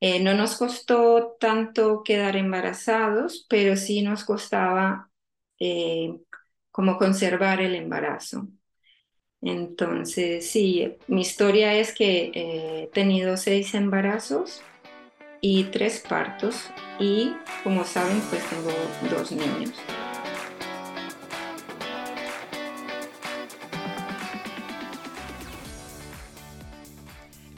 Eh, no nos costó tanto quedar embarazados, pero sí nos costaba eh, como conservar el embarazo. Entonces, sí, mi historia es que he tenido seis embarazos y tres partos y como saben, pues tengo dos niños.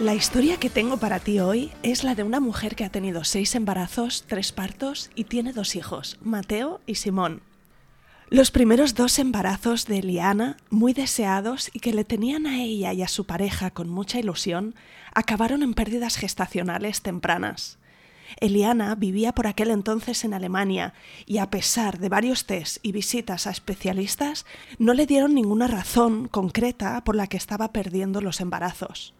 La historia que tengo para ti hoy es la de una mujer que ha tenido seis embarazos, tres partos y tiene dos hijos, Mateo y Simón. Los primeros dos embarazos de Eliana, muy deseados y que le tenían a ella y a su pareja con mucha ilusión, acabaron en pérdidas gestacionales tempranas. Eliana vivía por aquel entonces en Alemania y a pesar de varios test y visitas a especialistas, no le dieron ninguna razón concreta por la que estaba perdiendo los embarazos.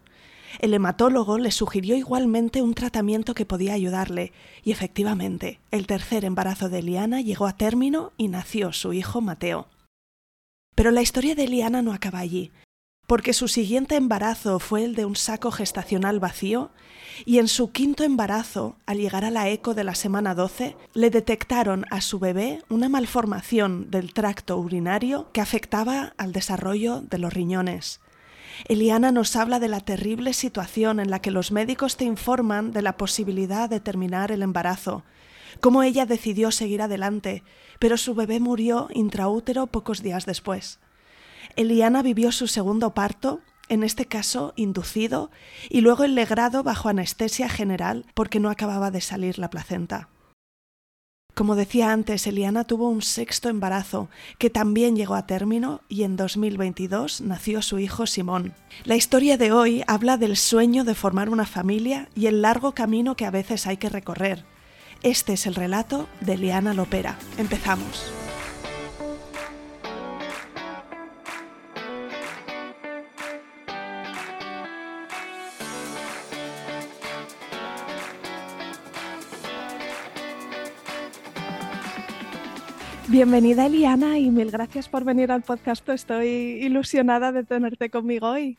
El hematólogo le sugirió igualmente un tratamiento que podía ayudarle, y efectivamente, el tercer embarazo de Eliana llegó a término y nació su hijo Mateo. Pero la historia de Eliana no acaba allí, porque su siguiente embarazo fue el de un saco gestacional vacío, y en su quinto embarazo, al llegar a la eco de la semana 12, le detectaron a su bebé una malformación del tracto urinario que afectaba al desarrollo de los riñones. Eliana nos habla de la terrible situación en la que los médicos te informan de la posibilidad de terminar el embarazo, cómo ella decidió seguir adelante, pero su bebé murió intraútero pocos días después. Eliana vivió su segundo parto, en este caso inducido, y luego el legrado bajo anestesia general porque no acababa de salir la placenta. Como decía antes, Eliana tuvo un sexto embarazo que también llegó a término y en 2022 nació su hijo Simón. La historia de hoy habla del sueño de formar una familia y el largo camino que a veces hay que recorrer. Este es el relato de Eliana Lopera. Empezamos. Bienvenida Eliana y mil gracias por venir al podcast. Estoy ilusionada de tenerte conmigo hoy.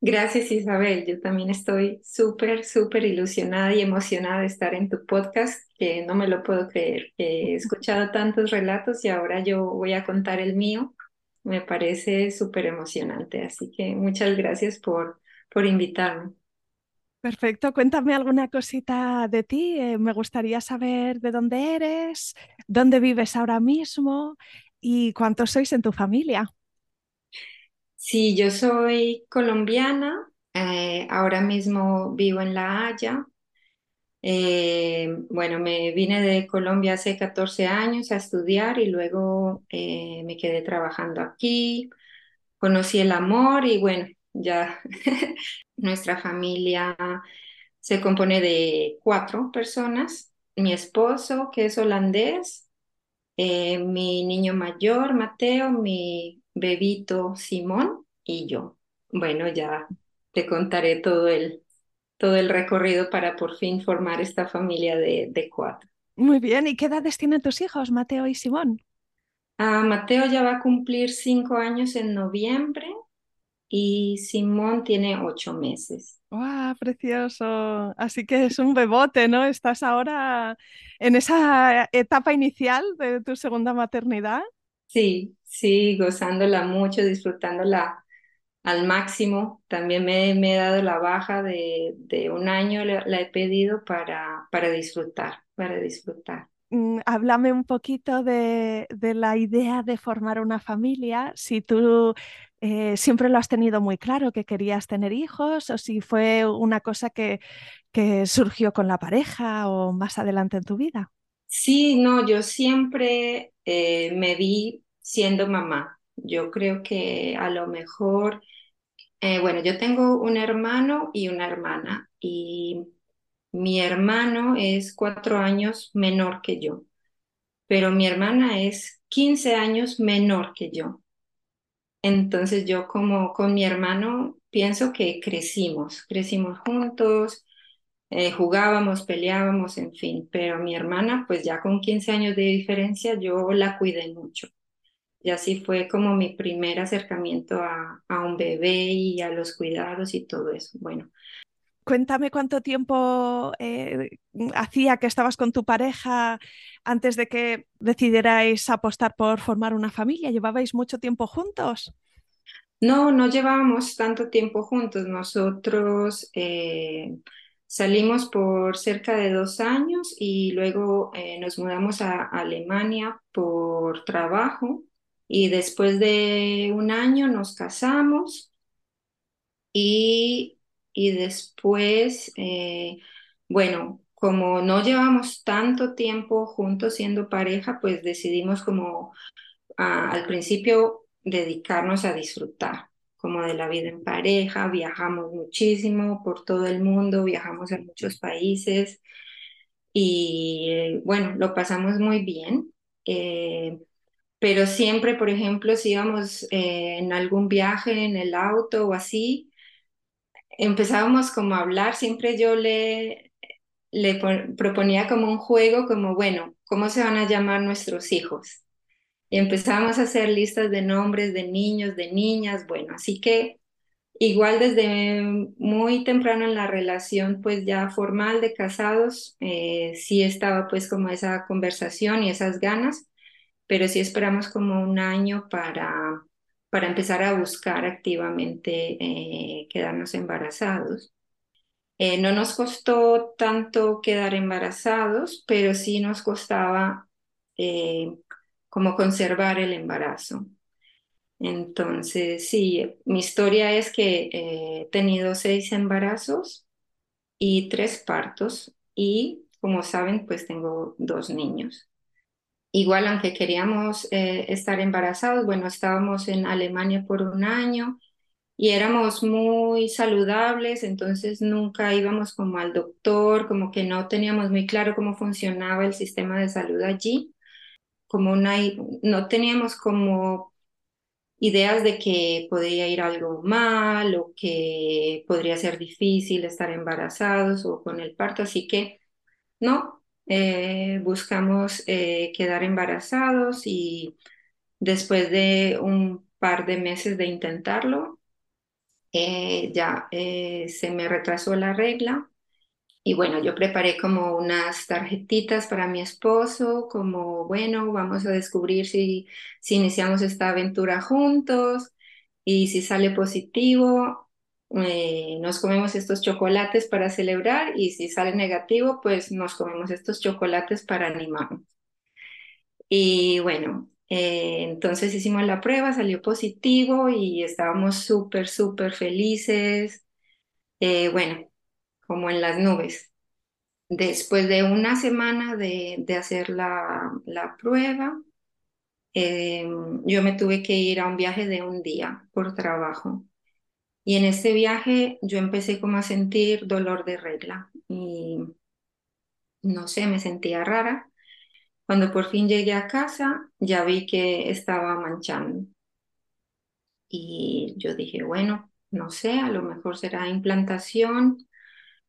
Gracias Isabel, yo también estoy súper, súper ilusionada y emocionada de estar en tu podcast, que no me lo puedo creer. He escuchado tantos relatos y ahora yo voy a contar el mío. Me parece súper emocionante, así que muchas gracias por, por invitarme. Perfecto, cuéntame alguna cosita de ti. Eh, me gustaría saber de dónde eres, dónde vives ahora mismo y cuántos sois en tu familia. Sí, yo soy colombiana, eh, ahora mismo vivo en La Haya. Eh, bueno, me vine de Colombia hace 14 años a estudiar y luego me quedé trabajando aquí, conocí el amor y bueno, ya nuestra familia se compone de cuatro personas, mi esposo, que es holandés, eh, mi niño mayor, Mateo, mi bebito, Simón, y yo. Bueno, ya te contaré todo el, todo el recorrido para por fin formar esta familia de, de cuatro. Muy bien, ¿y qué edades tienen tus hijos, Mateo y Simón? Ah, Mateo ya va a cumplir cinco años en noviembre y Simón tiene ocho meses. ¡Wow! Precioso. Así que es un bebote, ¿no? Estás ahora en esa etapa inicial de tu segunda maternidad. Sí, sí, gozándola mucho, disfrutándola al máximo. También me, me he dado la baja de, de un año, la, la he pedido para, para disfrutar, para disfrutar. Mm, háblame un poquito de, de la idea de formar una familia, si tú eh, siempre lo has tenido muy claro que querías tener hijos o si fue una cosa que, que surgió con la pareja o más adelante en tu vida. Sí, no, yo siempre eh, me vi siendo mamá. Yo creo que a lo mejor, eh, bueno, yo tengo un hermano y una hermana y mi hermano es cuatro años menor que yo, pero mi hermana es 15 años menor que yo. Entonces yo como con mi hermano pienso que crecimos, crecimos juntos, eh, jugábamos, peleábamos, en fin, pero mi hermana pues ya con 15 años de diferencia yo la cuidé mucho. Y así fue como mi primer acercamiento a, a un bebé y a los cuidados y todo eso. Bueno, Cuéntame cuánto tiempo eh, hacía que estabas con tu pareja antes de que decidierais apostar por formar una familia. ¿Llevabais mucho tiempo juntos? no, no llevábamos tanto tiempo juntos. Nosotros eh, salimos por cerca de dos años y luego eh, nos mudamos a Alemania por trabajo y después de un año nos casamos y, y después, eh, bueno, como no llevamos tanto tiempo juntos siendo pareja, pues decidimos como ah, al principio dedicarnos a disfrutar como de la vida en pareja, viajamos muchísimo por todo el mundo, viajamos a muchos países y eh, bueno, lo pasamos muy bien. Eh, pero siempre, por ejemplo, si íbamos en algún viaje en el auto o así, empezábamos como a hablar, siempre yo le, le proponía como un juego, como, bueno, ¿cómo se van a llamar nuestros hijos? Y empezamos a hacer listas de nombres de niños, de niñas, bueno, así que igual desde muy temprano en la relación, pues ya formal de casados, eh, sí estaba pues como esa conversación y esas ganas, pero sí esperamos como un año para, para empezar a buscar activamente eh, quedarnos embarazados. Eh, no nos costó tanto quedar embarazados, pero sí nos costaba eh, como conservar el embarazo. Entonces, sí, mi historia es que he tenido seis embarazos y tres partos y, como saben, pues tengo dos niños. Igual, aunque queríamos eh, estar embarazados, bueno, estábamos en Alemania por un año y éramos muy saludables, entonces nunca íbamos como al doctor, como que no teníamos muy claro cómo funcionaba el sistema de salud allí, como una, no teníamos como ideas de que podría ir algo mal o que podría ser difícil estar embarazados o con el parto, así que no, eh, buscamos eh, quedar embarazados y después de un par de meses de intentarlo, eh, ya se me retrasó la regla. Y bueno, yo preparé como unas tarjetitas para mi esposo, como bueno, vamos a descubrir si, si iniciamos esta aventura juntos y si sale positivo, eh, nos comemos estos chocolates para celebrar y si sale negativo, pues nos comemos estos chocolates para animarnos. Y bueno, eh, entonces hicimos la prueba, salió positivo y estábamos súper, súper felices. Eh, bueno, como en las nubes. Después de una semana de, de hacer la, la prueba, yo me tuve que ir a un viaje de un día por trabajo. Y en este viaje yo empecé como a sentir dolor de regla y no sé, me sentía rara. Cuando por fin llegué a casa, ya vi que estaba manchando. Y yo dije, bueno, no sé, a lo mejor será implantación,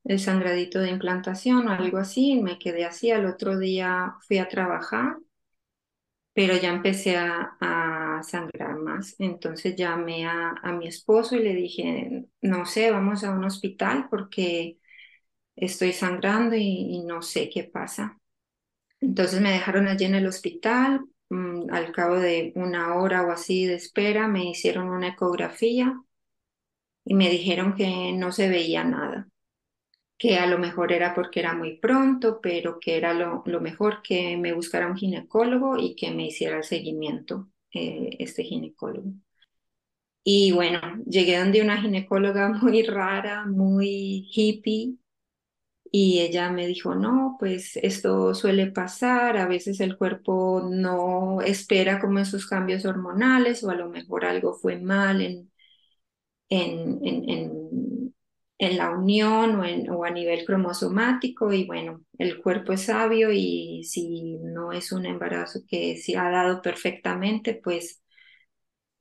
el sangradito de implantación o algo así. Me quedé así. Al otro día fui a trabajar, pero ya empecé a, sangrar más. Entonces llamé a, a mi esposo y le dije, no sé, vamos a un hospital porque estoy sangrando y, no sé qué pasa. Entonces me dejaron allí en el hospital. Mm, al cabo de una hora o así de espera, me hicieron una ecografía y me dijeron que no se veía nada, que a lo mejor era porque era muy pronto, pero que era lo, mejor que me buscara un ginecólogo y que me hiciera el seguimiento, eh, este ginecólogo. Y bueno, llegué donde una ginecóloga muy rara, muy hippie, y ella me dijo, no, pues esto suele pasar, a veces el cuerpo no espera como esos cambios hormonales o a lo mejor algo fue mal en, la unión o, o a nivel cromosomático y bueno, el cuerpo es sabio y si no es un embarazo que se ha dado perfectamente, pues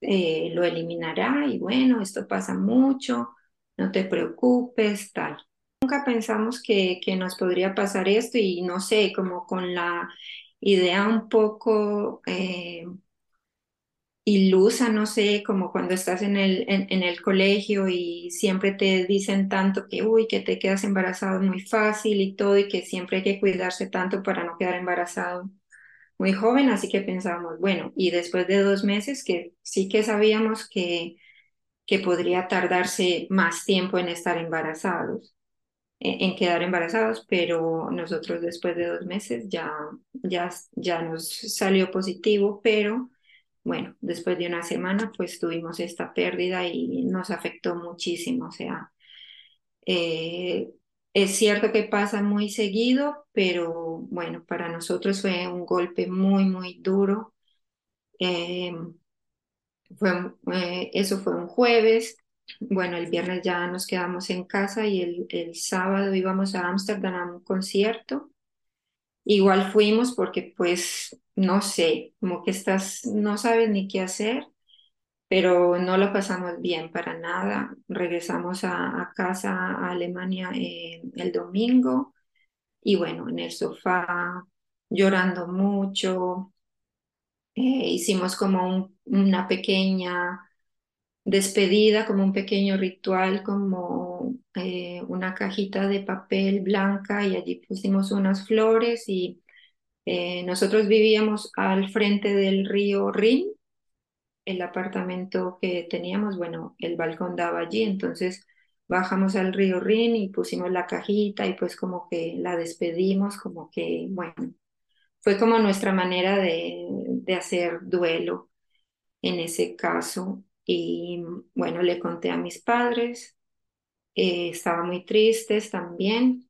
eh, lo eliminará y bueno, esto pasa mucho, no te preocupes, tal. Nunca pensamos que, que nos podría pasar esto y no sé, como con la idea un poco eh, ilusa, no sé, como cuando estás en el, en, el colegio y siempre te dicen tanto que, uy, que te quedas embarazado muy fácil y todo y que siempre hay que cuidarse tanto para no quedar embarazado muy joven, así que pensamos, bueno, y después de dos meses que sí que sabíamos que, que podría tardarse más tiempo en estar embarazados en quedar embarazados, pero nosotros después de dos meses ya, ya, ya nos salió positivo, pero bueno, después de una semana pues tuvimos esta pérdida y nos afectó muchísimo, o sea, eh, es cierto que pasa muy seguido, pero bueno, para nosotros fue un golpe muy, muy duro. Eh, fue, eh, eso fue un jueves, bueno, el viernes ya nos quedamos en casa y el, el sábado íbamos a Ámsterdam a un concierto. Igual fuimos porque pues, no sé, como que estás, no sabes ni qué hacer, pero no lo pasamos bien para nada. Regresamos a, casa a Alemania eh, el domingo y bueno, en el sofá llorando mucho. Eh, hicimos como una pequeña despedida, como un pequeño ritual, como eh, una cajita de papel blanca y allí pusimos unas flores y eh, nosotros vivíamos al frente del río Rin, el apartamento que teníamos, bueno, el balcón daba allí, entonces bajamos al río Rin y pusimos la cajita y pues como que la despedimos, como que, bueno, fue como nuestra manera de, de hacer duelo en ese caso. Y bueno, le conté a mis padres, eh, estaba muy tristes también.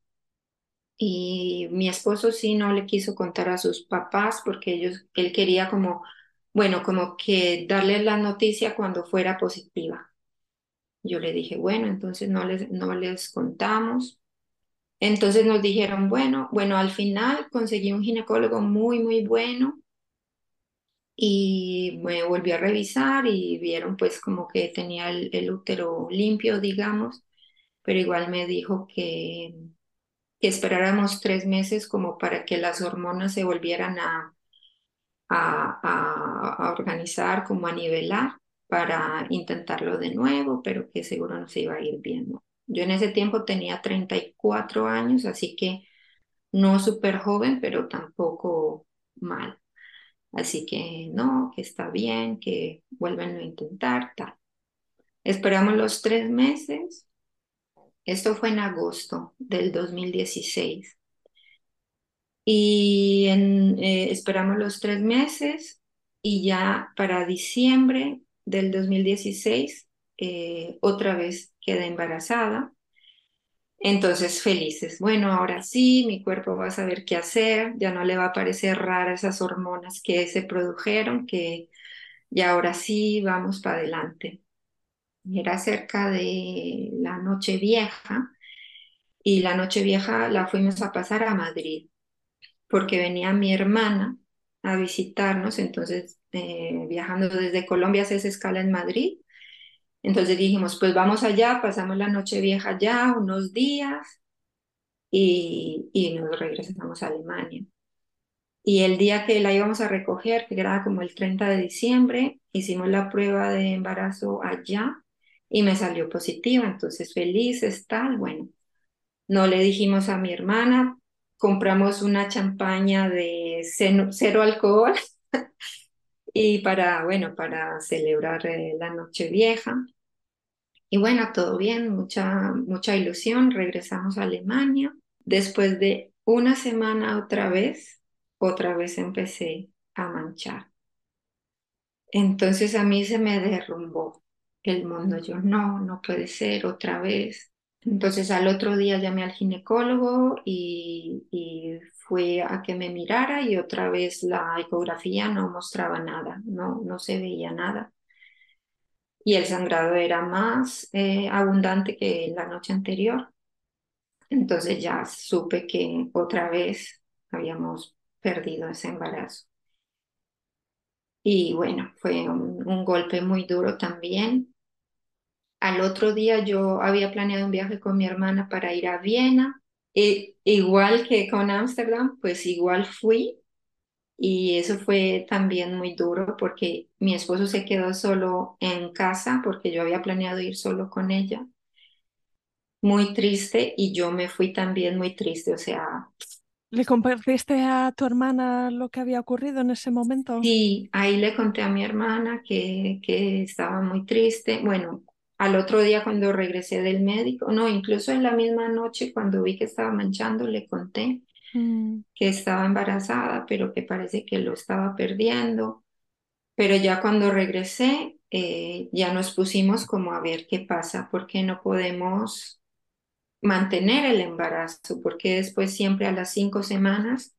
Y mi esposo sí no le quiso contar a sus papás porque ellos, él quería como, bueno, como que darles la noticia cuando fuera positiva. Yo le dije, bueno, entonces no les, no les contamos. Entonces nos dijeron, bueno, bueno, al final conseguí un ginecólogo muy, muy bueno y me volví a revisar y vieron pues como que tenía el, útero limpio, digamos, pero igual me dijo que, que esperáramos tres meses como para que las hormonas se volvieran a, a, a, organizar, como a nivelar para intentarlo de nuevo, pero que seguro no se iba a ir bien. Yo en ese tiempo tenía 34 años, así que no súper joven, pero tampoco mal. Así que no, que está bien, que vuelven a intentar, tal. Esperamos los tres meses. Esto fue en agosto del 2016. Y eh, esperamos los tres meses y ya para diciembre del 2016 eh, otra vez quedé embarazada entonces, felices. Bueno, ahora sí, mi cuerpo va a saber qué hacer, ya no le va a parecer rara esas hormonas que se produjeron, que ya ahora sí vamos para adelante. era cerca de la noche vieja y la noche vieja la fuimos a pasar a Madrid porque venía mi hermana a visitarnos, entonces eh, viajando desde Colombia se escala en Madrid. Entonces dijimos, pues vamos allá, pasamos la noche vieja allá unos días y, y nos regresamos a Alemania. Y el día que la íbamos a recoger, que era como el 30 de diciembre, hicimos la prueba de embarazo allá y me salió positiva, entonces felices, tal, bueno. No le dijimos a mi hermana, compramos una champaña de cero, alcohol y para, bueno, para celebrar eh, la noche vieja. Y bueno, todo bien, mucha, mucha ilusión, regresamos a Alemania. Después de una semana otra vez, otra vez empecé a manchar. Entonces a mí se me derrumbó el mundo. Yo no, no puede ser otra vez. Entonces al otro día llamé al ginecólogo y, fue a que me mirara y otra vez la ecografía no mostraba nada, no, no se veía nada. Y el sangrado era más eh, abundante que la noche anterior. Entonces ya supe que otra vez habíamos perdido ese embarazo. Y bueno, fue un, golpe muy duro también. Al otro día yo había planeado un viaje con mi hermana para ir a Viena. E, igual que con Ámsterdam, pues igual fui. Y eso fue también muy duro porque mi esposo se quedó solo en casa porque yo había planeado ir solo con ella. Muy triste y yo me fui también muy triste. O sea, ¿Le compartiste a tu hermana lo que había ocurrido en ese momento? Sí, ahí le conté a mi hermana que, que estaba muy triste. Bueno, al otro día cuando regresé del médico, no, incluso en la misma noche cuando vi que estaba manchando, le conté mm. que estaba embarazada, pero que parece que lo estaba perdiendo. Pero ya cuando regresé, eh, ya nos pusimos como a ver qué pasa, porque no podemos mantener el embarazo, porque después siempre a las cinco semanas,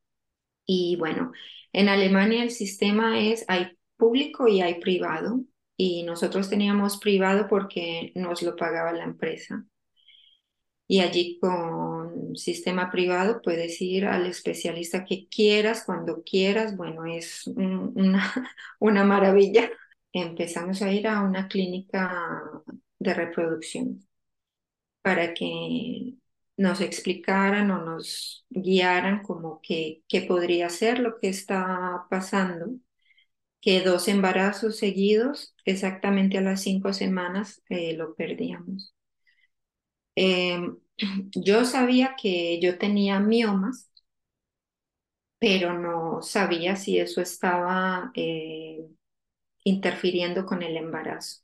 y bueno, en Alemania el sistema es, hay público y hay privado, y nosotros teníamos privado porque nos lo pagaba la empresa. Y allí con sistema privado puedes ir al especialista que quieras, cuando quieras. Bueno, es una, una maravilla. Empezamos a ir a una clínica de reproducción para que nos explicaran o nos guiaran como que qué podría ser lo que está pasando, que dos embarazos seguidos, exactamente a las cinco semanas, eh, lo perdíamos. Em, yo sabía que yo tenía miomas, pero no sabía si eso estaba eh, interfiriendo con el embarazo.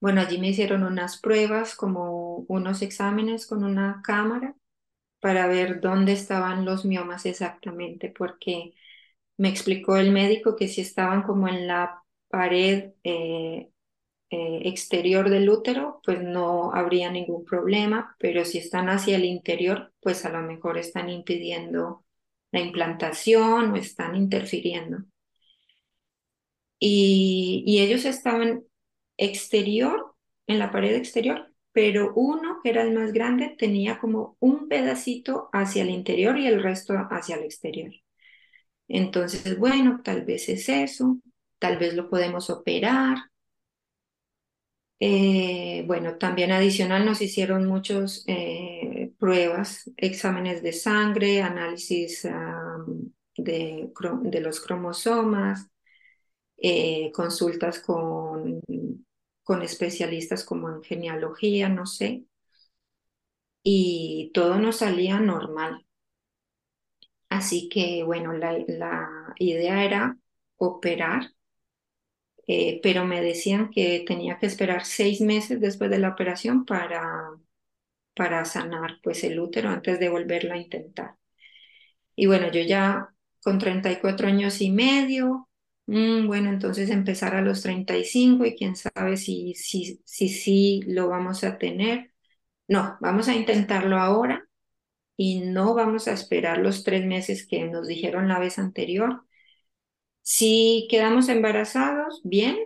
Bueno, allí me hicieron unas pruebas, como unos exámenes con una cámara para ver dónde estaban los miomas exactamente, porque me explicó el médico que si estaban como en la pared eh, eh, exterior del útero, pues no habría ningún problema, pero si están hacia el interior, pues a lo mejor están impidiendo la implantación o están interfiriendo. Y, y ellos estaban exterior, en la pared exterior, pero uno, que era el más grande, tenía como un pedacito hacia el interior y el resto hacia el exterior. Entonces, bueno, tal vez es eso, tal vez lo podemos operar. Eh, bueno, también adicional nos hicieron muchas eh, pruebas, exámenes de sangre, análisis de, de, los cromosomas, eh, consultas con con especialistas como en genealogía, no sé, y todo nos salía normal. Así que, bueno, la, idea era operar, eh, pero me decían que tenía que esperar seis meses después de la operación para, para sanar pues el útero antes de volverlo a intentar. Y bueno, yo ya con 34 años y medio, Mm, bueno, entonces empezar a los 35 y quién sabe si sí si, si, lo vamos a tener. No, vamos a intentarlo ahora y no vamos a esperar los tres meses que nos dijeron la vez anterior. Si quedamos embarazados, bien.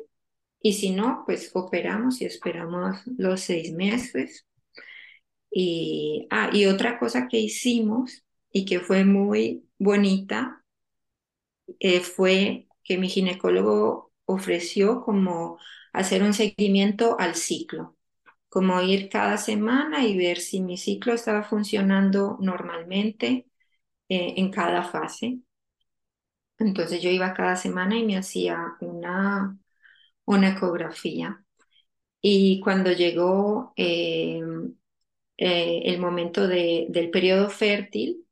y si no, pues operamos y esperamos los seis meses. Y, ah, y otra cosa que hicimos y que fue muy bonita eh, fue que mi ginecólogo ofreció como hacer un seguimiento al ciclo, como ir cada semana y ver si mi ciclo estaba funcionando normalmente eh, en cada fase. Entonces yo iba cada semana y me hacía una, una ecografía. Y cuando llegó eh, eh, el momento de, del periodo fértil,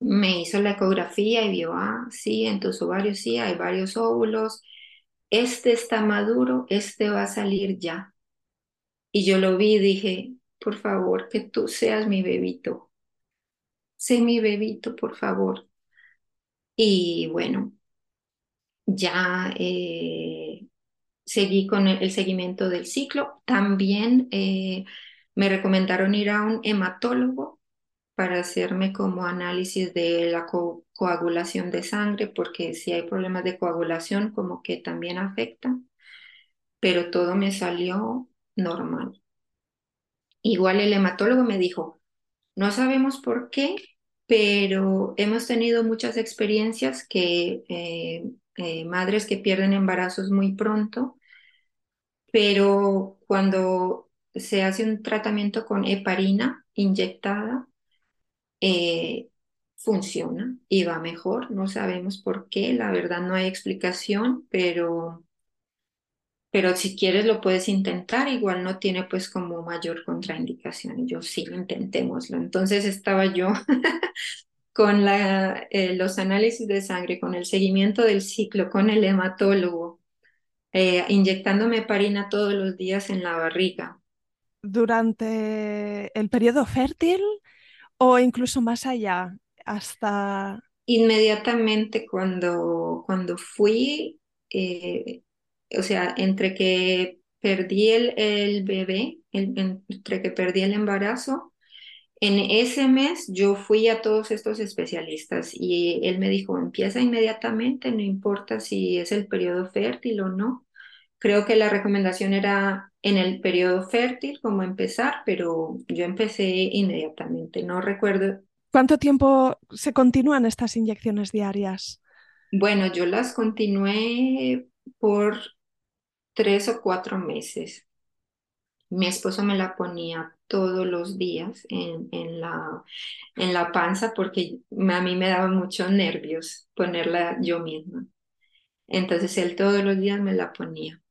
me hizo la ecografía y vio, ah, sí, en tus ovarios sí, hay varios óvulos, este está maduro, este va a salir ya. Y yo lo vi y dije, por favor, que tú seas mi bebito. Sé mi bebito, por favor. Y bueno, ya eh, seguí con el, seguimiento del ciclo. También eh, me recomendaron ir a un hematólogo para hacerme como análisis de la coagulación de sangre, porque si hay problemas de coagulación, como que también afecta, pero todo me salió normal. Igual el hematólogo me dijo, no sabemos por qué, pero hemos tenido muchas experiencias que eh, eh, madres que pierden embarazos muy pronto, pero cuando se hace un tratamiento con heparina inyectada, eh, funciona y va mejor. No sabemos por qué, la verdad no hay explicación, pero, pero si quieres lo puedes intentar, igual no tiene pues como mayor contraindicación. Yo sí, intentémoslo. Entonces estaba yo con la, eh, los análisis de sangre, con el seguimiento del ciclo, con el hematólogo, eh, inyectándome parina todos los días en la barriga. ¿Durante el periodo fértil o incluso más allá? Hasta... Inmediatamente cuando, cuando fui, eh, o sea, entre que perdí el, el bebé, entre que perdí el embarazo, en ese mes yo fui a todos estos especialistas y él me dijo, empieza inmediatamente, no importa si es el periodo fértil o no. Creo que la recomendación era en el periodo fértil, como empezar, pero yo empecé inmediatamente. No recuerdo. ¿Cuánto tiempo se continúan estas inyecciones diarias? Bueno, yo las continué por tres o cuatro meses. Mi esposo me la ponía todos los días en, en, la, en la panza porque a mí me daba muchos nervios ponerla yo misma. Entonces él todos los días me la ponía.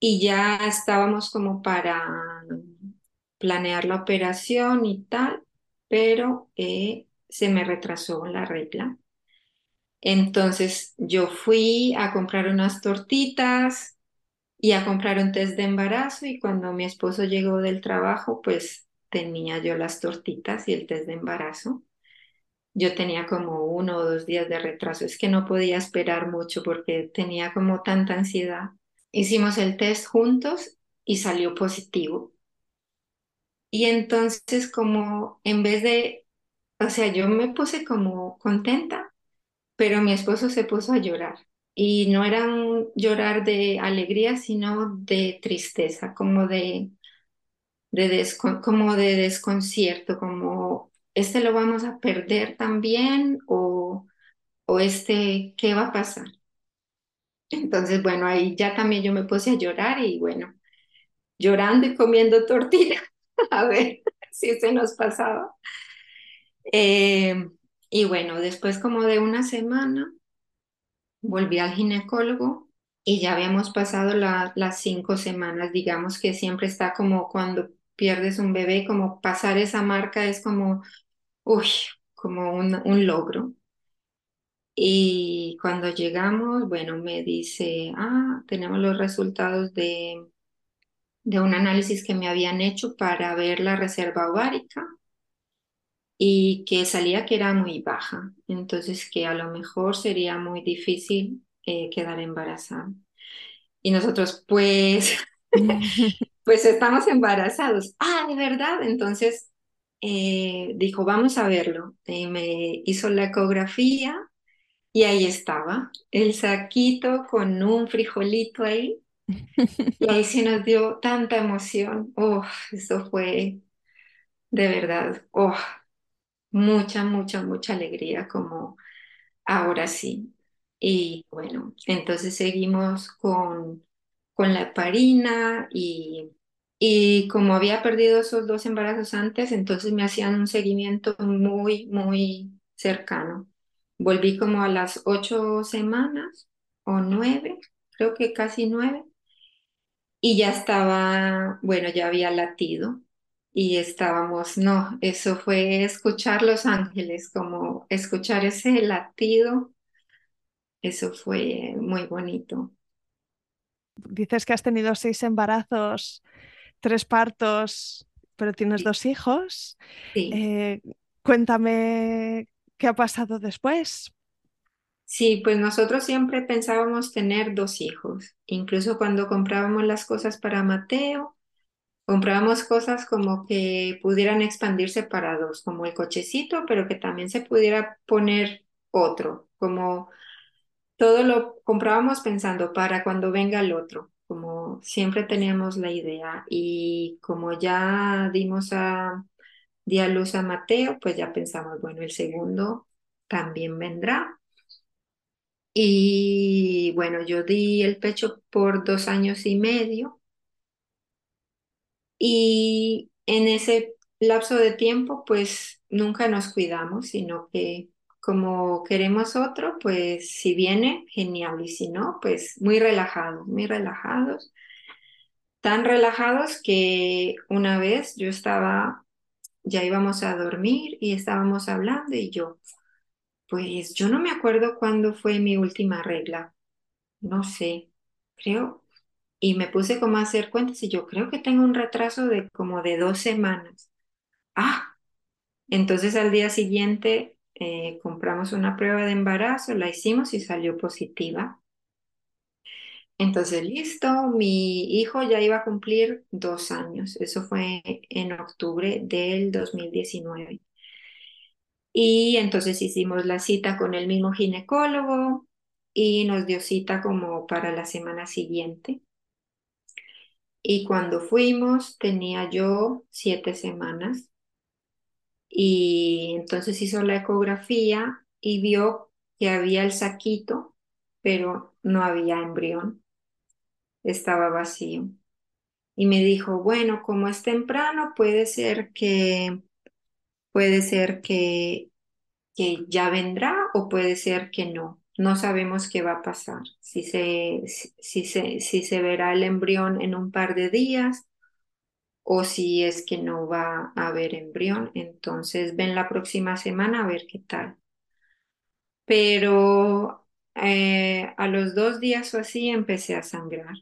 Y ya estábamos como para planear la operación y tal, pero eh, se me retrasó la regla. Entonces yo fui a comprar unas tortitas, y a comprar un test de embarazo y cuando mi esposo llegó del trabajo, pues tenía yo las tortitas y el test de embarazo. Yo tenía como uno o dos días de retraso, es que no podía esperar mucho porque tenía como tanta ansiedad. Hicimos el test juntos y salió positivo. Y entonces como en vez de, o sea, yo me puse como contenta, pero mi esposo se puso a llorar y no era un llorar de alegría, sino de tristeza, como de, de como de desconcierto, como este lo vamos a perder también o, o este, ¿qué va a pasar? Entonces, bueno, ahí ya también yo me puse a llorar y bueno, llorando y comiendo tortilla, a ver si se nos pasaba. Eh, y bueno, después como de una semana, volví al ginecólogo y ya habíamos pasado las cinco semanas, digamos que siempre está como cuando pierdes un bebé, como pasar esa marca es como, uy, como un, un logro. Y cuando llegamos, bueno, me dice, ah, tenemos los resultados de, de un análisis que me habían hecho para ver la reserva ovárica y que salía que era muy baja, entonces que a lo mejor sería muy difícil eh, quedar embarazada. Y nosotros, pues, pues estamos embarazados. Ah, de verdad. Entonces eh, dijo, vamos a verlo. Eh, me hizo la ecografía y ahí estaba el saquito con un frijolito ahí. Y ahí sí nos dio tanta emoción. Oh, eso fue de verdad, oh, mucha, mucha, mucha alegría como ahora sí. Y bueno, entonces seguimos con, con la heparina y, y como había perdido esos dos embarazos antes, entonces me hacían un seguimiento muy, muy cercano. Volví como a las ocho semanas o nueve, creo que casi nueve, y ya estaba, bueno, ya había latido y estábamos, no, eso fue escuchar los ángeles, como escuchar ese latido, eso fue muy bonito. Dices que has tenido seis embarazos, tres partos, pero tienes dos hijos. Sí, Eh, cuéntame qué ha pasado después. sí, pues nosotros siempre pensábamos tener dos hijos, incluso cuando comprábamos las cosas para Mateo. Comprábamos cosas como que pudieran expandirse para dos, como el cochecito, pero que también se pudiera poner otro, como todo lo comprábamos pensando para cuando venga el otro, como siempre teníamos la idea y como ya dimos a, di luz a Mateo, pues ya pensamos, bueno, el segundo también vendrá. Y bueno, yo di el pecho por dos años y medio Y en ese lapso de tiempo, pues nunca nos cuidamos, sino que como queremos otro, pues si viene, genial, y si no, pues muy relajados, muy relajados, tan relajados que una vez yo estaba, ya íbamos a dormir y estábamos hablando y yo, pues yo no me acuerdo cuándo fue mi última regla, no sé, creo y me puse como a hacer cuentas y yo creo que tengo un retraso de como de dos semanas. Ah, entonces al día siguiente eh, compramos una prueba de embarazo, la hicimos y salió positiva. Entonces, listo, mi hijo ya iba a cumplir dos años. Eso fue en octubre del 2019. Y entonces hicimos la cita con el mismo ginecólogo y nos dio cita como para la semana siguiente. Y cuando fuimos tenía yo siete semanas y entonces hizo la ecografía y vio que había el saquito, pero no había embrión, estaba vacío. Y me dijo, bueno, como es temprano, puede ser que, puede ser que, que ya vendrá o puede ser que no. No sabemos qué va a pasar, si se, si se, si se verá el embrión en un par de días o si es que no va a haber embrión. Entonces ven la próxima semana a ver qué tal. Pero eh, a los dos días o así empecé a sangrar.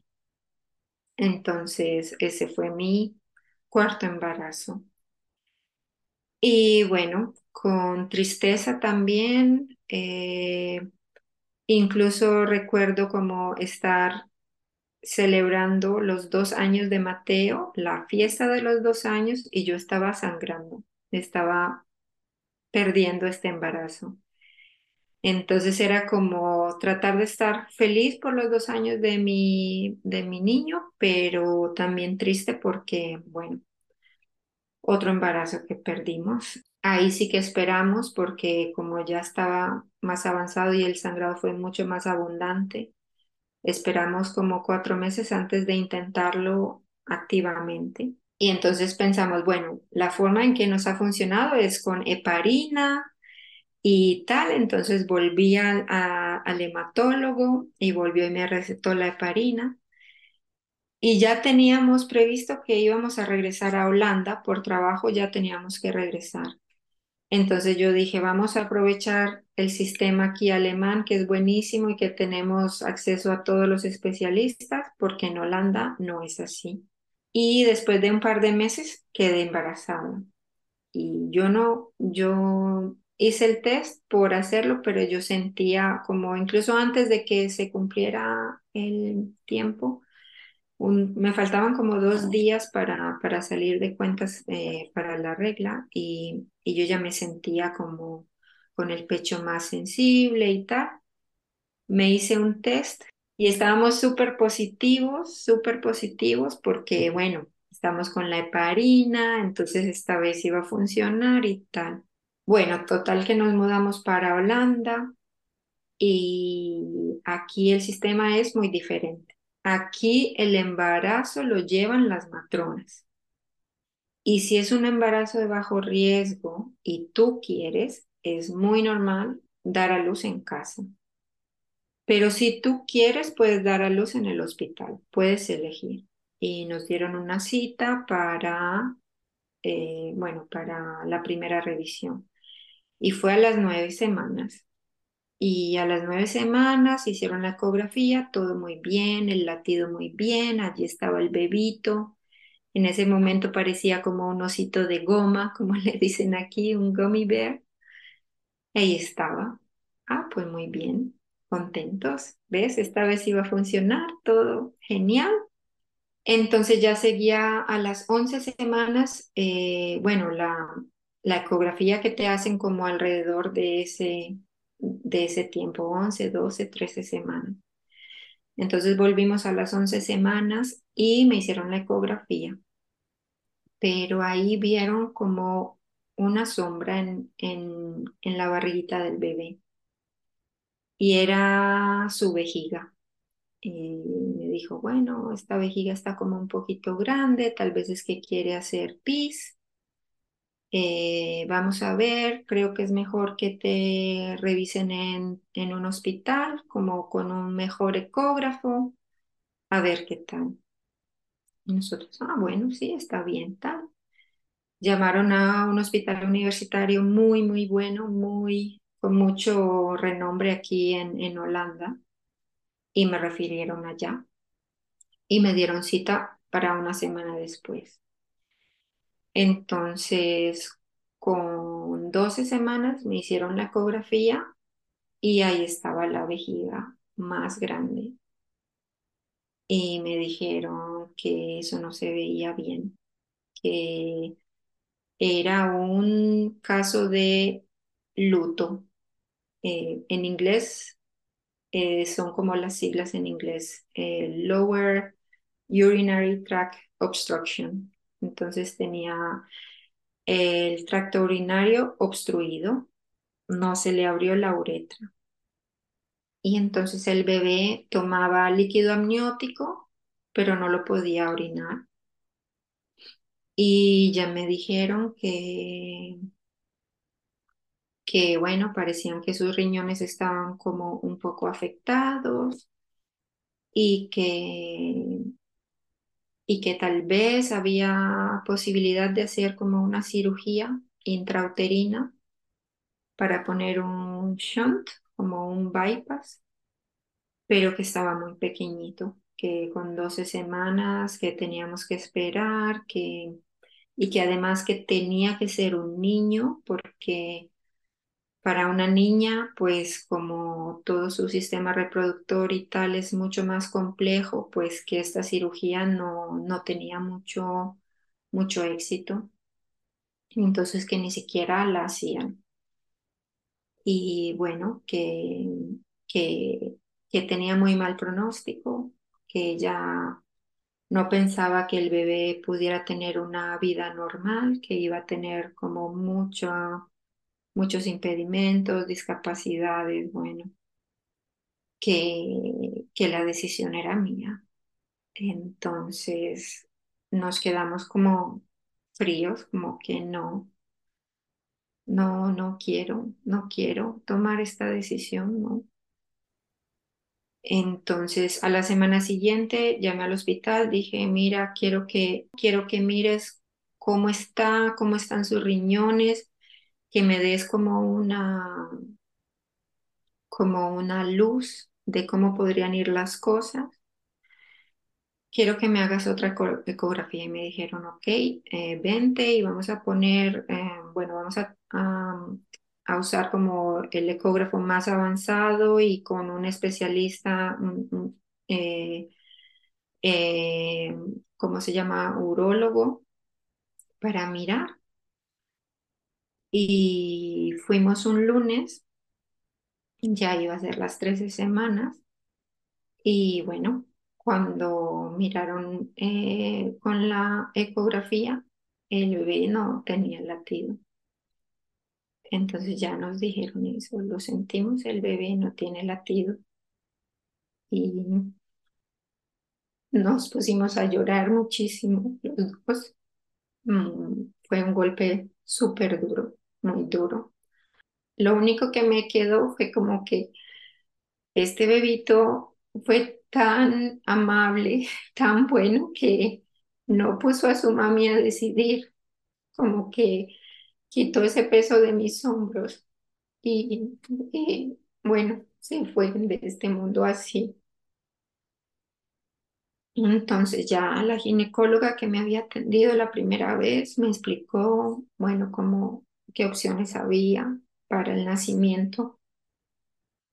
Entonces ese fue mi cuarto embarazo. Y bueno, con tristeza también, eh, incluso recuerdo como estar celebrando los dos años de Mateo, la fiesta de los dos años, y yo estaba sangrando, estaba perdiendo este embarazo. Entonces era como tratar de estar feliz por los dos años de mi, de mi niño, pero también triste porque, bueno, otro embarazo que perdimos. Ahí sí que esperamos porque como ya estaba más avanzado y el sangrado fue mucho más abundante, Esperamos como cuatro meses antes de intentarlo activamente. Y entonces pensamos, bueno, la forma en que nos ha funcionado es con heparina y tal. Entonces volví al hematólogo y volvió y me recetó la heparina. Y ya teníamos previsto que íbamos a regresar a Holanda por trabajo, ya teníamos que regresar. Entonces yo dije, vamos a aprovechar el sistema aquí alemán, que es buenísimo y que tenemos acceso a todos los especialistas, porque en Holanda no es así. Y después de un par de meses quedé embarazada. Y yo no, yo hice el test por hacerlo, pero yo sentía como incluso antes de que se cumpliera el tiempo, me faltaban como dos días para, para salir de cuentas eh, para la regla y, y yo ya me sentía como con el pecho más sensible y tal. Me hice un test Y estábamos súper positivos, súper positivos, porque bueno, estamos con la heparina, entonces esta vez iba a funcionar y tal. Bueno, total que nos mudamos para Holanda y aquí el sistema es muy diferente. Aquí el embarazo lo llevan las matronas. Y si es un embarazo de bajo riesgo y tú quieres, es muy normal dar a luz en casa. Pero si tú quieres, puedes dar a luz en el hospital, puedes elegir. Y nos dieron una cita para, eh, bueno, para la primera revisión. Y fue a las nueve semanas. Y a las nueve semanas hicieron la ecografía, todo muy bien, el latido muy bien, allí estaba el bebito. En ese momento parecía como un osito de goma, como le dicen aquí, un gummy bear. Ahí estaba. Ah, pues muy bien, contentos. ¿Ves? Esta vez iba a funcionar, todo genial. Entonces ya seguía a las 11 semanas, eh, bueno, la, la ecografía que te hacen como alrededor de ese, de ese tiempo, 11, 12, 13 semanas. Entonces volvimos a las 11 semanas y me hicieron la ecografía, pero ahí vieron como una sombra en, en, en la barriguita del bebé y era su vejiga. Y me dijo, bueno, esta vejiga está como un poquito grande, tal vez es que quiere hacer pis. Eh, vamos a ver, creo que es mejor que te revisen en, en un hospital, como con un mejor ecógrafo, a ver qué tal. Nosotros, ah, bueno, sí, está bien, tal. Llamaron a un hospital universitario muy, muy bueno, muy, con mucho renombre aquí en, en Holanda, y me refirieron allá. Y me dieron cita para una semana después. Entonces, con 12 semanas me hicieron la ecografía y ahí estaba la vejiga más grande. Y me dijeron que eso no se veía bien, que era un caso de luto. Eh, en inglés eh, son como las siglas en inglés, eh, Lower Urinary Tract Obstruction. Entonces tenía el tracto urinario obstruido, no se le abrió la uretra. Y entonces el bebé tomaba líquido amniótico, pero no lo podía orinar. Y ya me dijeron que, que, bueno, parecían que sus riñones estaban como un poco afectados y que, y que tal vez había posibilidad de hacer como una cirugía intrauterina para poner un shunt, como un bypass, pero que estaba muy pequeñito, que con 12 semanas que teníamos que esperar, que y que además que tenía que ser un niño porque para una niña, pues como todo su sistema reproductor y tal es mucho más complejo, pues que esta cirugía no, no tenía mucho, mucho éxito. Entonces que ni siquiera la hacían. Y bueno, que, que, que tenía muy mal pronóstico, que ella no pensaba que el bebé pudiera tener una vida normal, que iba a tener como mucho, muchos impedimentos, discapacidades, bueno, que, que la decisión era mía. Entonces nos quedamos como fríos, como que no, no, no quiero, no quiero tomar esta decisión, no. Entonces, a la semana siguiente llamé al hospital, dije, mira, quiero que, quiero que mires cómo está, cómo están sus riñones, que me des como una, como una luz de cómo podrían ir las cosas. Quiero que me hagas otra ecografía y me dijeron, ok, eh, vente y vamos a poner, eh, bueno, vamos a, a usar como el ecógrafo más avanzado y con un especialista, eh, eh, ¿cómo se llama? Urólogo, para mirar. Y fuimos un lunes, ya iba a ser las 13 semanas, Y bueno, cuando miraron eh, con la ecografía, el bebé no tenía latido. Entonces ya nos dijeron eso, lo sentimos, el bebé no tiene latido. Y nos pusimos a llorar muchísimo los dos. Mm, fue un golpe súper duro, muy duro. Lo único que me quedó fue como que este bebito fue tan amable, tan bueno que no puso a su mami a decidir, como que quitó ese peso de mis hombros y, y bueno, se fue de este mundo así. Entonces ya la ginecóloga que me había atendido la primera vez me explicó, bueno, cómo, qué opciones había para el nacimiento.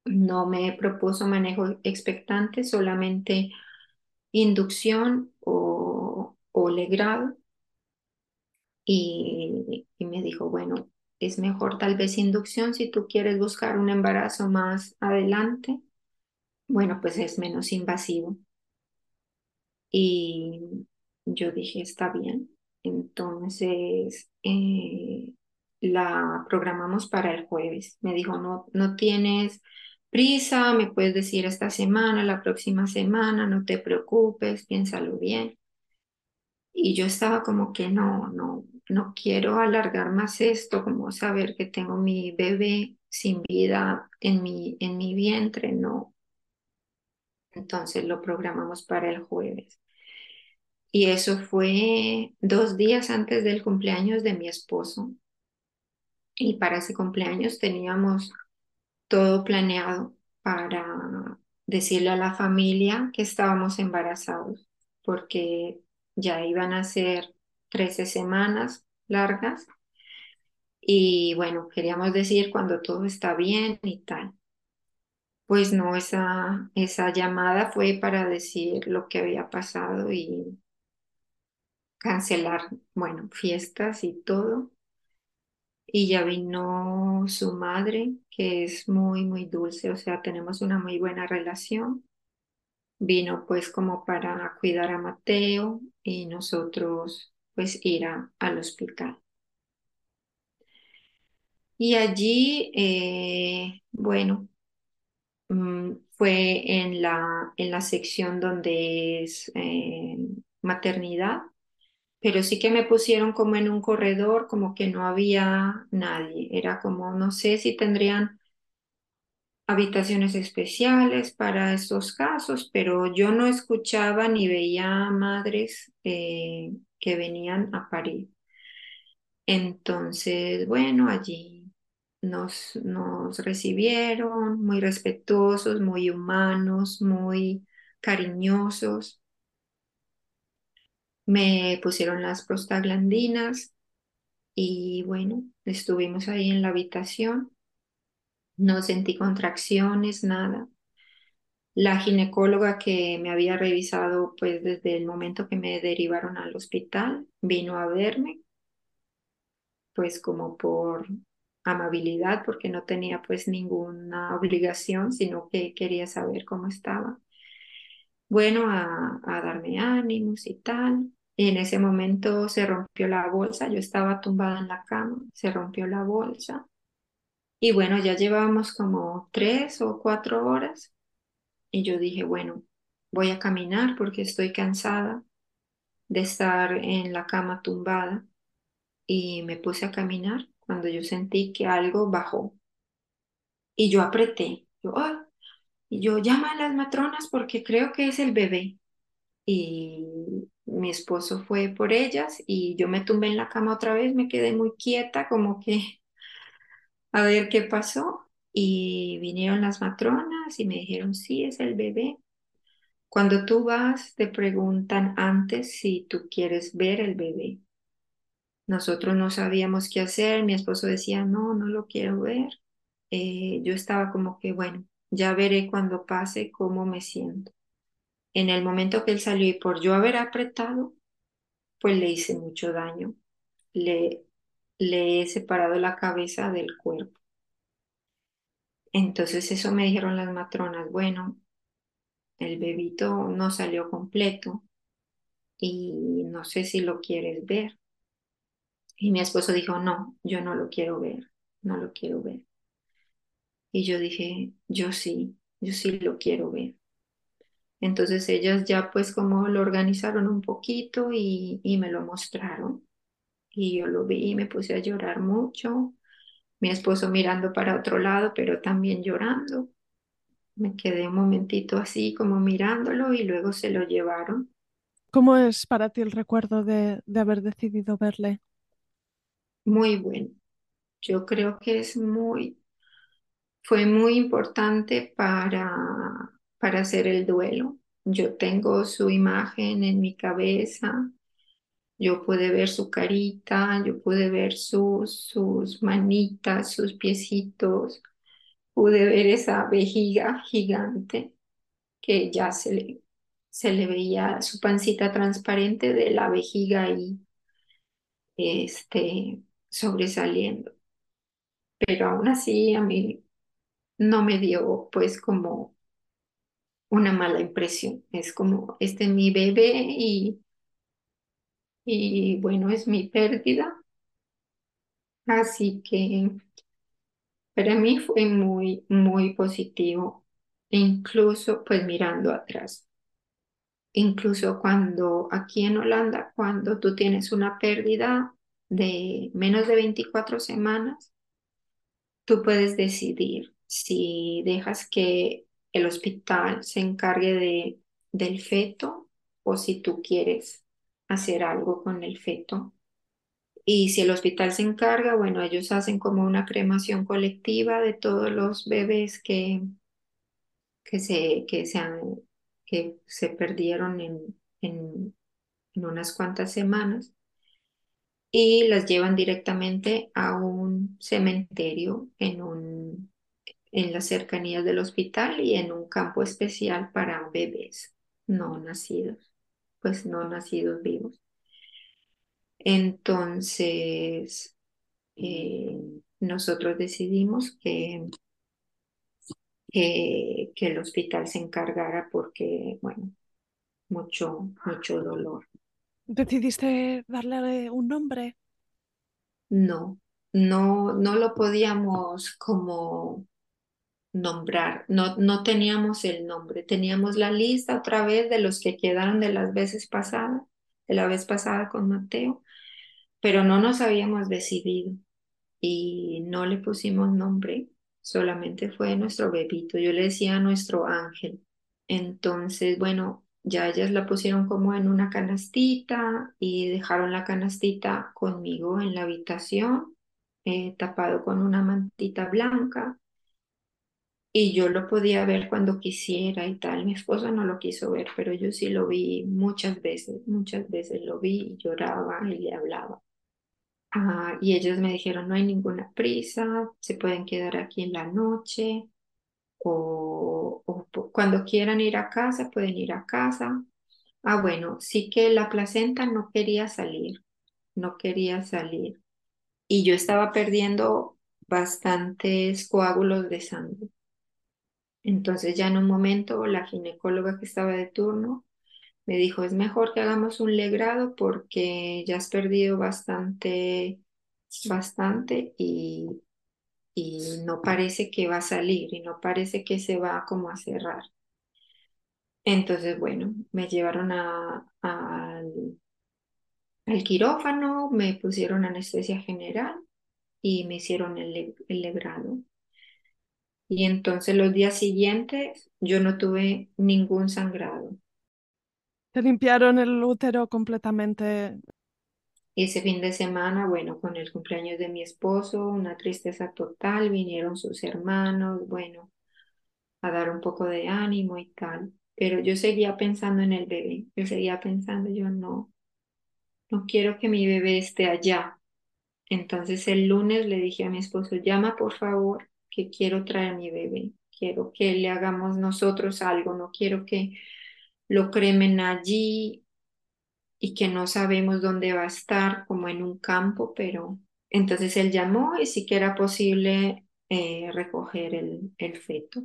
No me propuso manejo expectante, solamente inducción o, o legrado. Y, y me dijo, bueno, es mejor tal vez inducción si tú quieres buscar un embarazo más adelante. Bueno, pues es menos invasivo. Y yo dije, está bien. Entonces, eh, la programamos para el jueves. Me dijo, no, no tienes prisa, me puedes decir esta semana, la próxima semana, no te preocupes, piénsalo bien. Y yo estaba como que no, no, no quiero alargar más esto, como saber que tengo mi bebé sin vida en mi, en mi vientre, no. Entonces lo programamos para el jueves. Y eso fue dos días antes del cumpleaños de mi esposo. Y para ese cumpleaños teníamos todo planeado para decirle a la familia que estábamos embarazados, porque ya iban a ser 13 semanas largas. Y bueno, queríamos decir cuando todo está bien y tal. Pues no, esa, esa llamada fue para decir lo que había pasado y cancelar, bueno, fiestas y todo. Y ya vino su madre, que es muy, muy dulce, o sea, tenemos una muy buena relación. Vino pues como para cuidar a Mateo y nosotros pues ir a, al hospital. Y allí, eh, bueno, mm, fue en la, en la sección donde es eh, maternidad pero sí que me pusieron como en un corredor, como que no había nadie. Era como, no sé si tendrían habitaciones especiales para estos casos, pero yo no escuchaba ni veía madres eh, que venían a parir. Entonces, bueno, allí nos, nos recibieron muy respetuosos, muy humanos, muy cariñosos. Me pusieron las prostaglandinas y bueno, estuvimos ahí en la habitación. No sentí contracciones, nada. La ginecóloga que me había revisado pues desde el momento que me derivaron al hospital vino a verme pues como por amabilidad porque no tenía pues ninguna obligación, sino que quería saber cómo estaba. Bueno, a, a darme ánimos y tal. En ese momento se rompió la bolsa, yo estaba tumbada en la cama, se rompió la bolsa. Y bueno, ya llevábamos como tres o cuatro horas. Y yo dije, bueno, voy a caminar porque estoy cansada de estar en la cama tumbada. Y me puse a caminar cuando yo sentí que algo bajó. Y yo apreté. Yo, ah", Y yo llama a las matronas porque creo que es el bebé. Y mi esposo fue por ellas y yo me tumbé en la cama otra vez, me quedé muy quieta, como que a ver qué pasó. Y vinieron las matronas y me dijeron, sí, es el bebé. Cuando tú vas, te preguntan antes si tú quieres ver el bebé. Nosotros no sabíamos qué hacer, mi esposo decía, no, no lo quiero ver. Eh, yo estaba como que, bueno, ya veré cuando pase cómo me siento en el momento que él salió y por yo haber apretado, pues le hice mucho daño. Le, le he separado la cabeza del cuerpo. Entonces eso me dijeron las matronas, bueno, el bebito no salió completo y no sé si lo quieres ver. Y mi esposo dijo, no, yo no lo quiero ver, no lo quiero ver. Y yo dije, yo sí, yo sí lo quiero ver. Entonces ellas ya pues como lo organizaron un poquito y, y me lo mostraron. Y yo lo vi y me puse a llorar mucho. Mi esposo mirando para otro lado, pero también llorando. Me quedé un momentito así como mirándolo y luego se lo llevaron. ¿Cómo es para ti el recuerdo de, de haber decidido verle? Muy bueno. Yo creo que es muy, fue muy importante para, para hacer el duelo. Yo tengo su imagen en mi cabeza, yo pude ver su carita, yo pude ver sus, manitas, sus piecitos, pude ver esa vejiga gigante que ya se le, se le veía su pancita transparente de la vejiga ahí este, sobresaliendo. Pero aún así a mí no me dio pues como una mala impresión. Es como, este es mi bebé y, y bueno, es mi pérdida. Así que para mí fue muy, muy positivo, incluso pues mirando atrás. Incluso cuando aquí en Holanda, cuando tú tienes una pérdida de menos de 24 semanas, tú puedes decidir si dejas que el hospital se encargue de, del feto o si tú quieres hacer algo con el feto. Y si el hospital se encarga, bueno, ellos hacen como una cremación colectiva de todos los bebés que, que, se, que, se, han, que se perdieron en, en, en unas cuantas semanas y las llevan directamente a un cementerio en, un, en las cercanías del hospital y en un campo especial para bebés no nacidos, pues no nacidos vivos. Entonces, eh, nosotros decidimos que, que, que el hospital se encargara porque, bueno, mucho, mucho dolor. ¿Decidiste darle un nombre? No, no, no lo podíamos como nombrar, no, no teníamos el nombre, teníamos la lista otra vez de los que quedaron de las veces pasadas, de la vez pasada con Mateo, pero no nos habíamos decidido y no le pusimos nombre, solamente fue nuestro bebito, yo le decía nuestro ángel. Entonces, bueno, ya ellas la pusieron como en una canastita y dejaron la canastita conmigo en la habitación, eh, tapado con una mantita blanca. Y yo lo podía ver cuando quisiera y tal. Mi esposo no lo quiso ver, pero yo sí lo vi muchas veces, muchas veces lo vi y lloraba y le hablaba. Ah, y ellos me dijeron, no hay ninguna prisa, se pueden quedar aquí en la noche o, o cuando quieran ir a casa, pueden ir a casa. Ah, bueno, sí que la placenta no quería salir, no quería salir. Y yo estaba perdiendo bastantes coágulos de sangre. Entonces ya en un momento la ginecóloga que estaba de turno me dijo, es mejor que hagamos un legrado porque ya has perdido bastante, bastante y, y no parece que va a salir y no parece que se va como a cerrar. Entonces, bueno, me llevaron a, al, al quirófano, me pusieron anestesia general y me hicieron el legrado. Y entonces los días siguientes yo no tuve ningún sangrado. ¿Te limpiaron el útero completamente? Ese fin de semana, bueno, con el cumpleaños de mi esposo, una tristeza total, vinieron sus hermanos, bueno, a dar un poco de ánimo y tal. Pero yo seguía pensando en el bebé, yo seguía pensando, yo no, no quiero que mi bebé esté allá. Entonces el lunes le dije a mi esposo, llama por favor, que quiero traer a mi bebé, quiero que le hagamos nosotros algo, no quiero que lo cremen allí y que no sabemos dónde va a estar, como en un campo, pero entonces él llamó y sí que era posible eh, recoger el, el feto.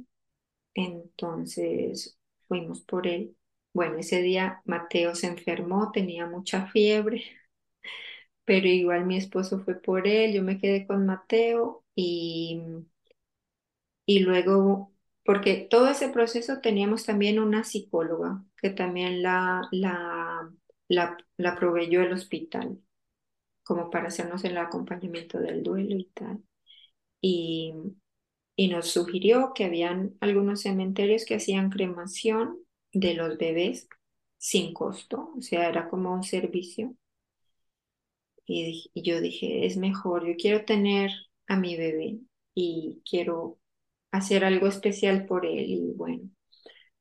Entonces fuimos por él. Bueno, ese día Mateo se enfermó, tenía mucha fiebre, pero igual mi esposo fue por él, yo me quedé con Mateo y, y luego, porque todo ese proceso teníamos también una psicóloga que también la, la, la, la proveyó el hospital, como para hacernos el acompañamiento del duelo y tal. Y, y nos sugirió que habían algunos cementerios que hacían cremación de los bebés sin costo, o sea, era como un servicio. Y, yo dije, es mejor, yo quiero tener a mi bebé y quiero hacer algo especial por él y bueno.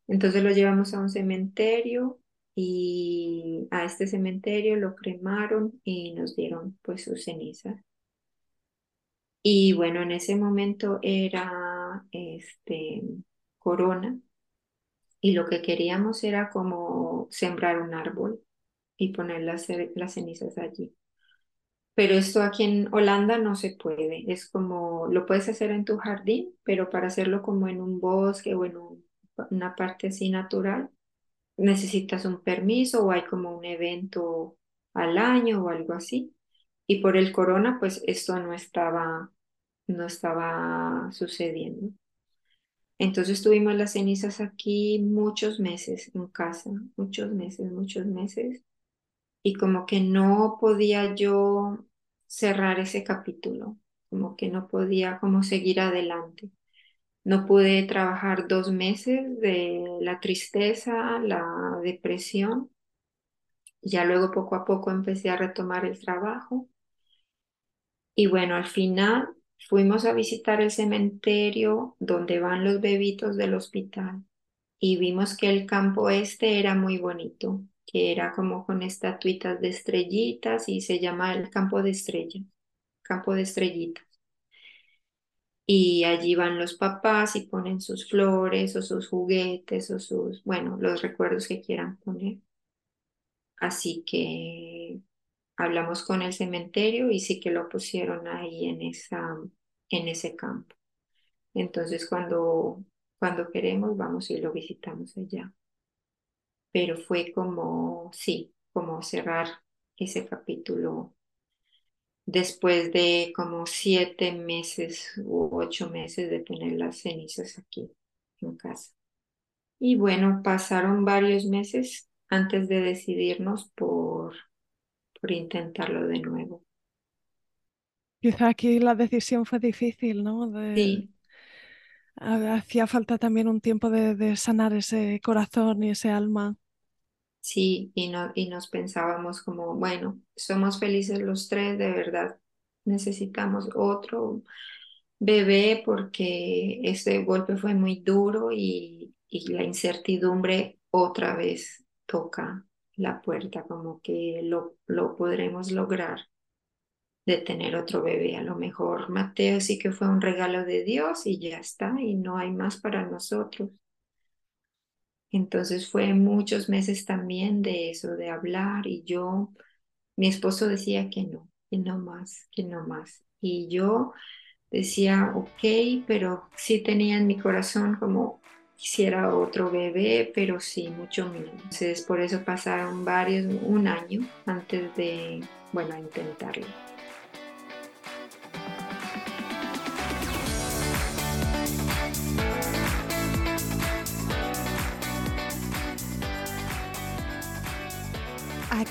Entonces lo llevamos a un cementerio y a este cementerio lo cremaron y nos dieron pues sus cenizas. Y bueno, en ese momento era este corona y lo que queríamos era como sembrar un árbol y poner las, las cenizas allí. Pero esto aquí en Holanda no se puede. Es como, lo puedes hacer en tu jardín, pero para hacerlo como en un bosque o en una parte así natural, necesitas un permiso o hay como un evento al año o algo así. Y por el corona, pues esto no estaba, no estaba sucediendo. Entonces tuvimos las cenizas aquí muchos meses en casa, muchos meses, muchos meses. Y como que no podía yo cerrar ese capítulo, como que no podía como seguir adelante. No pude trabajar dos meses de la tristeza, la depresión. Ya luego poco a poco empecé a retomar el trabajo. Y bueno, al final Fuimos a visitar el cementerio donde van los bebitos del hospital y vimos que el campo este era muy bonito, que era como con estatuitas de estrellitas y se llama el campo de estrellas, campo de estrellitas. Y allí van los papás y ponen sus flores o sus juguetes o sus, bueno, los recuerdos que quieran poner. Así que hablamos con el cementerio y sí que lo pusieron ahí en, esa, en ese campo. Entonces cuando, cuando queremos vamos y lo visitamos allá. Pero fue como, sí, como cerrar ese capítulo después de como siete meses u ocho meses de tener las cenizas aquí en casa. Y bueno, pasaron varios meses antes de decidirnos por por intentarlo de nuevo. Quizá aquí la decisión fue difícil, ¿no? Sí. Hacía falta también un tiempo de, sanar ese corazón y ese alma. Sí, y, no, y nos pensábamos como, bueno, somos felices los tres, de verdad, necesitamos otro bebé porque ese golpe fue muy duro y, y la incertidumbre otra vez toca la puerta, como que lo, lo podremos lograr de tener otro bebé. A lo mejor Mateo sí que fue un regalo de Dios y ya está, y no hay más para nosotros. Entonces fue muchos meses también de eso, de hablar, y yo, mi esposo decía que no, que no más, que no más. Y yo decía, ok, pero sí tenía en mi corazón como quisiera otro bebé, pero sí, mucho menos. Entonces, por eso pasaron varios, un año antes de, bueno, intentarlo.